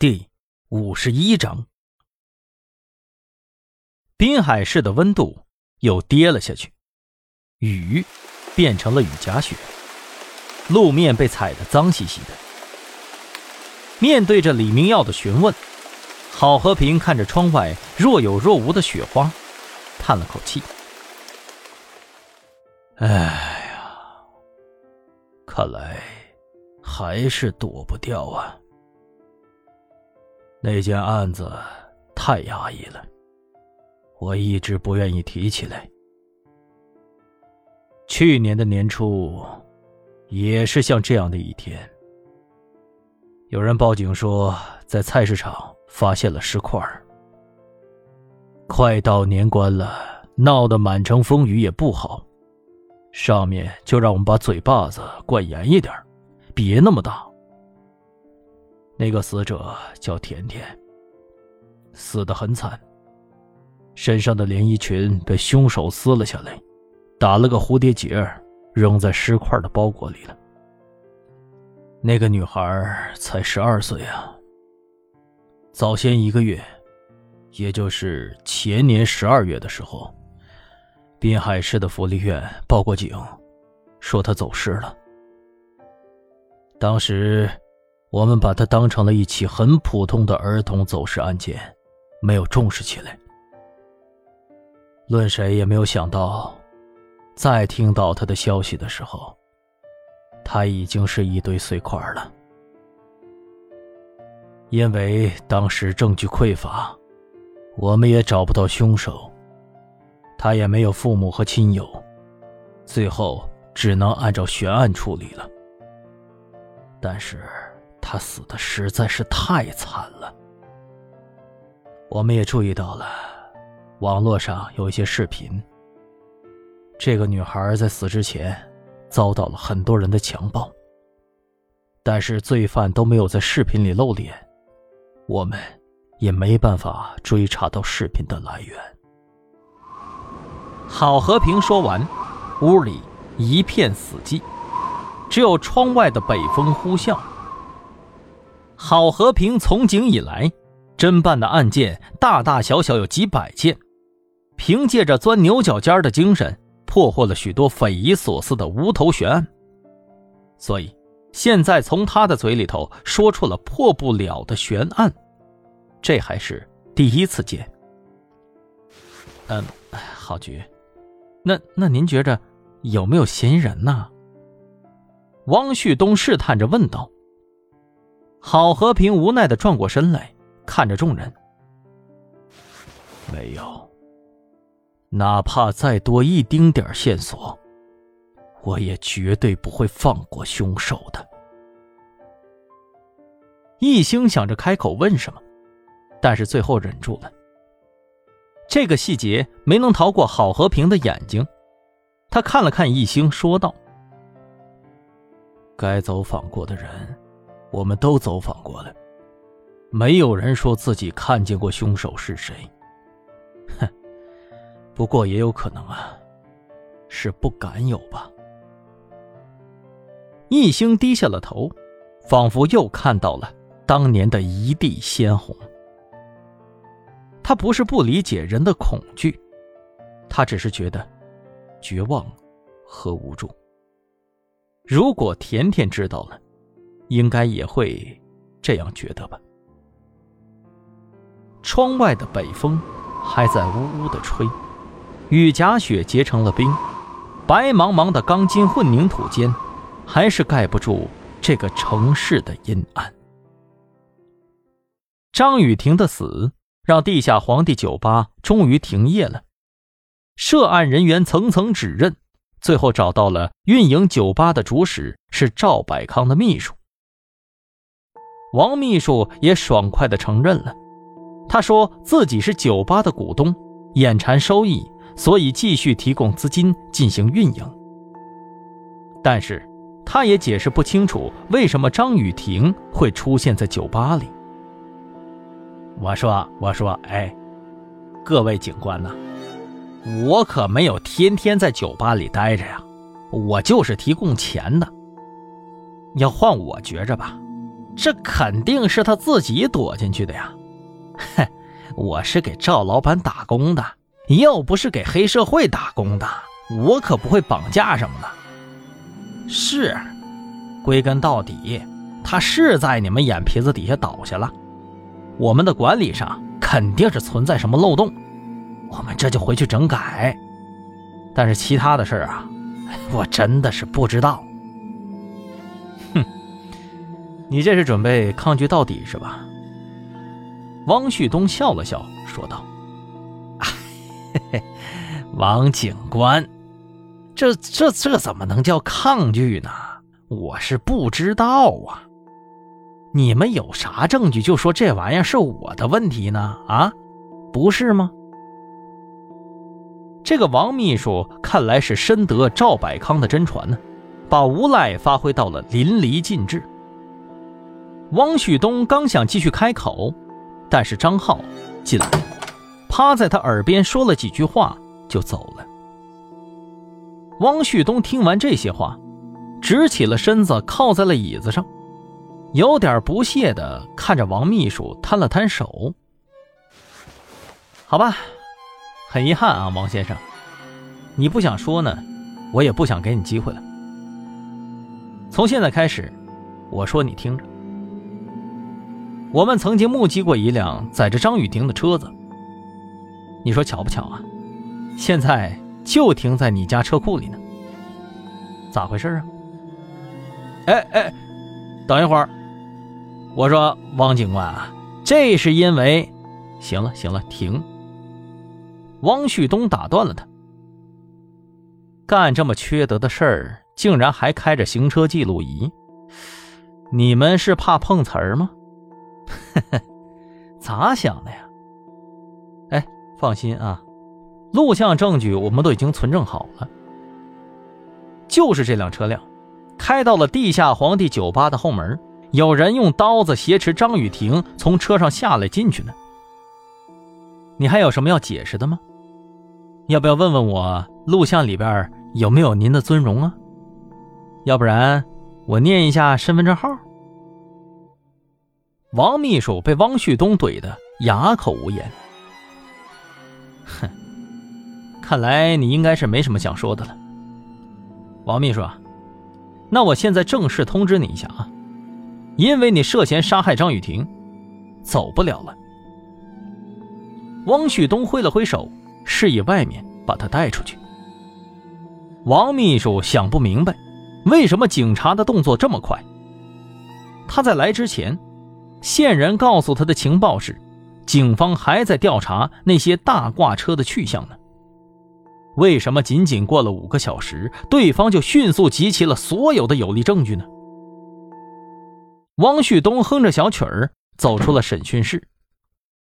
第五十一章，滨海市的温度又跌了下去，雨变成了雨夹雪，路面被踩得脏兮兮的。面对着李明耀的询问，郝和平看着窗外若有若无的雪花，叹了口气：“哎呀，看来还是躲不掉啊。”那件案子太压抑了，我一直不愿意提起来。去年的年初，也是像这样的一天，有人报警说在菜市场发现了尸块。快到年关了，闹得满城风雨也不好，上面就让我们把嘴巴子管严一点，别那么大。那个死者叫甜甜，死得很惨。身上的连衣裙被凶手撕了下来，打了个蝴蝶结，扔在尸块的包裹里了。那个女孩才十二岁啊。早先一个月，也就是前年十二月的时候，滨海市的福利院报过警，说她走失了。当时。我们把它当成了一起很普通的儿童走失案件，没有重视起来。论谁也没有想到，再听到他的消息的时候，他已经是一堆碎块了。因为当时证据匮乏，我们也找不到凶手，他也没有父母和亲友，最后只能按照悬案处理了。但是。他死的实在是太惨了。我们也注意到了，网络上有一些视频。这个女孩在死之前遭到了很多人的强暴，但是罪犯都没有在视频里露脸，我们也没办法追查到视频的来源。郝和平说完，屋里一片死寂，只有窗外的北风呼啸。郝和平从警以来，侦办的案件大大小小有几百件，凭借着钻牛角尖的精神，破获了许多匪夷所思的无头悬案。所以，现在从他的嘴里头说出了破不了的悬案，这还是第一次见。嗯，郝局，那那您觉着有没有嫌疑人呢？汪旭东试探着问道。郝和平无奈的转过身来，看着众人。没有，哪怕再多一丁点线索，我也绝对不会放过凶手的。易兴想着开口问什么，但是最后忍住了。这个细节没能逃过郝和平的眼睛，他看了看易兴，说道：“该走访过的人。”我们都走访过了，没有人说自己看见过凶手是谁。哼，不过也有可能啊，是不敢有吧。易兴低下了头，仿佛又看到了当年的一地鲜红。他不是不理解人的恐惧，他只是觉得绝望和无助。如果甜甜知道了。应该也会这样觉得吧。窗外的北风还在呜呜的吹，雨夹雪结成了冰，白茫茫的钢筋混凝土间，还是盖不住这个城市的阴暗。张雨婷的死让地下皇帝酒吧终于停业了，涉案人员层层指认，最后找到了运营酒吧的主使是赵百康的秘书。王秘书也爽快地承认了，他说自己是酒吧的股东，眼馋收益，所以继续提供资金进行运营。但是，他也解释不清楚为什么张雨婷会出现在酒吧里。我说：“我说，哎，各位警官呐，我可没有天天在酒吧里待着呀，我就是提供钱的。要换我觉着吧。”这肯定是他自己躲进去的呀！哼，我是给赵老板打工的，又不是给黑社会打工的，我可不会绑架什么的。是，归根到底，他是在你们眼皮子底下倒下了。我们的管理上肯定是存在什么漏洞，我们这就回去整改。但是其他的事啊，我真的是不知道。你这是准备抗拒到底是吧？汪旭东笑了笑，说道：“嘿嘿，王警官。”这这这怎么能叫抗拒呢？我是不知道啊。你们有啥证据就说这玩意儿是我的问题呢？啊，不是吗？这个王秘书看来是深得赵百康的真传呢，把无赖发挥到了淋漓尽致。汪旭东刚想继续开口，但是张浩进来，趴在他耳边说了几句话就走了。汪旭东听完这些话，直起了身子，靠在了椅子上，有点不屑的看着王秘书，摊了摊手：“好吧，很遗憾啊，王先生，你不想说呢，我也不想给你机会了。从现在开始，我说你听着，我们曾经目击过一辆载着张雨婷的车子，你说巧不巧啊？现在。”就停在你家车库里呢，咋回事啊？哎哎，等一会儿，我说汪警官啊，这是因为……行了行了，停！汪旭东打断了他。干这么缺德的事儿，竟然还开着行车记录仪，你们是怕碰瓷儿吗？咋想的呀？哎，放心啊。录像证据我们都已经存证好了，就是这辆车辆开到了地下皇帝酒吧的后门，有人用刀子挟持张雨婷从车上下来进去呢。你还有什么要解释的吗？要不要问问我录像里边有没有您的尊容啊？要不然我念一下身份证号。王秘书被汪旭东怼得哑口无言。哼。看来你应该是没什么想说的了，王秘书啊，那我现在正式通知你一下啊，因为你涉嫌杀害张雨婷，走不了了。汪旭东挥了挥手，示意外面把他带出去。王秘书想不明白，为什么警察的动作这么快？他在来之前，线人告诉他的情报是，警方还在调查那些大挂车的去向呢。为什么仅仅过了五个小时，对方就迅速集齐了所有的有力证据呢？汪旭东哼着小曲儿走出了审讯室，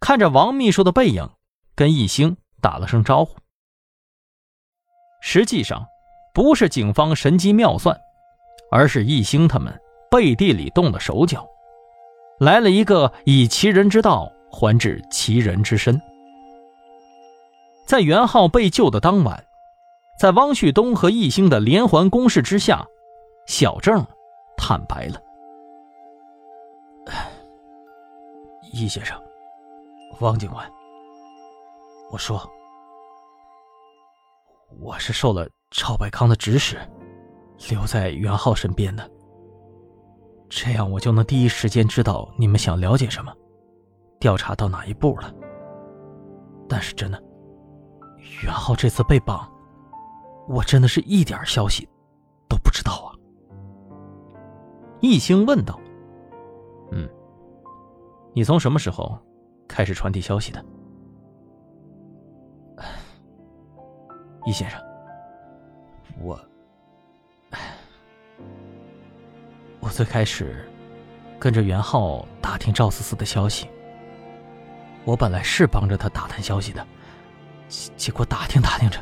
看着王秘书的背影，跟易兴打了声招呼。实际上，不是警方神机妙算，而是易兴他们背地里动了手脚，来了一个以其人之道还治其人之身。在袁浩被救的当晚，在汪旭东和易兴的连环攻势之下，小郑坦白了：“易先生，汪警官，我说，我是受了赵百康的指使，留在袁浩身边的。这样我就能第一时间知道你们想了解什么，调查到哪一步了。但是真的。”袁浩这次被绑，我真的是一点消息都不知道啊！易兴问道：“嗯，你从什么时候开始传递消息的？”易先生，我……我最开始跟着袁浩打听赵思思的消息，我本来是帮着他打探消息的。结果打听打听着，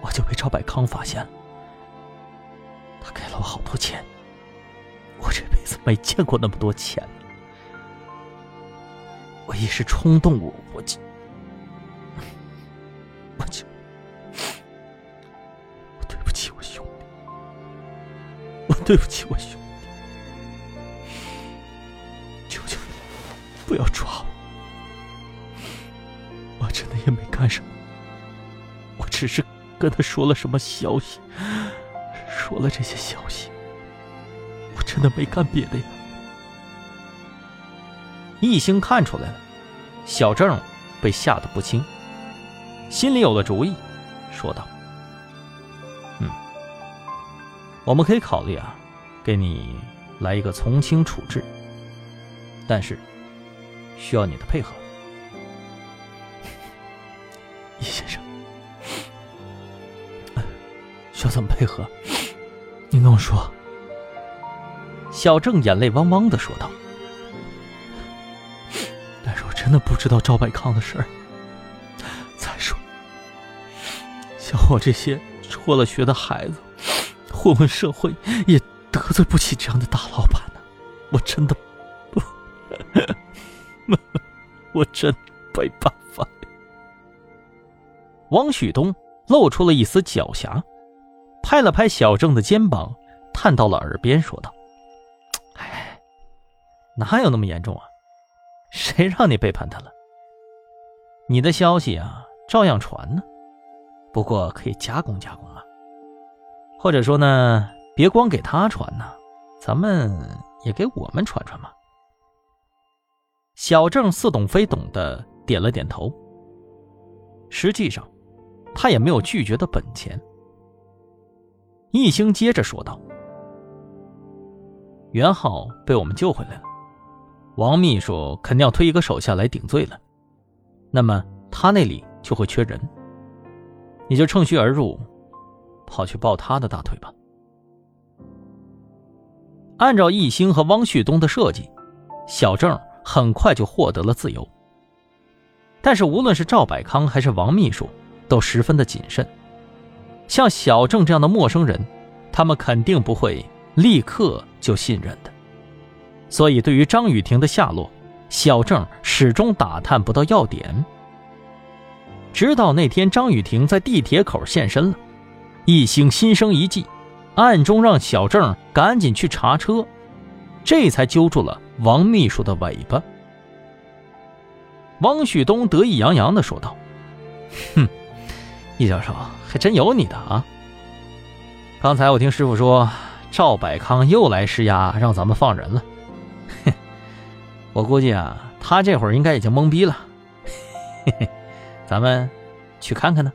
我就被赵百康发现了。他给了我好多钱，我这辈子没见过那么多钱。我一时冲动，我我就对不起，我兄弟，求求你不要抓我，我真的也没干什么，我只是跟他说了什么消息，说了这些消息，我真的没干别的呀。一兴看出来了，小郑被吓得不轻，心里有了主意，说道：“嗯，我们可以考虑啊。”给你来一个从轻处置，但是需要你的配合。”易先生，需要怎么配合？您跟我说。小郑眼泪汪汪的说道：“但是我真的不知道赵百康的事儿。再说，像我这些辍了学的孩子，混混社会也得罪不起这样的大老板呢。我真的，我真没办法。”王旭东露出了一丝狡黠，拍了拍小郑的肩膀，探到了耳边说道。哎哪有那么严重啊？谁让你背叛他了？你的消息啊，照样传呢，不过可以加工加工啊。或者说呢，别光给他传呢，咱们也给我们传传嘛。小郑似懂非懂的点了点头。实际上，他也没有拒绝的本钱。易兴接着说道：“袁浩被我们救回来了。”王秘书肯定要推一个手下来顶罪了，那么他那里就会缺人，你就趁虚而入，跑去抱他的大腿吧。按照易兴和汪旭东的设计，小郑很快就获得了自由。但是无论是赵百康还是王秘书，都十分的谨慎。像小郑这样的陌生人，他们肯定不会立刻就信任的。所以，对于张雨婷的下落，小郑始终打探不到要点。直到那天，张雨婷在地铁口现身了，一兴心生一计，暗中让小郑赶紧去查车，这才揪住了王秘书的尾巴。王旭东得意洋洋地说道：“哼，易教授还真有你的啊！刚才我听师傅说，赵百康又来施压，让咱们放人了。”我估计啊，他这会儿应该已经懵逼了。嘿嘿，咱们去看看呢。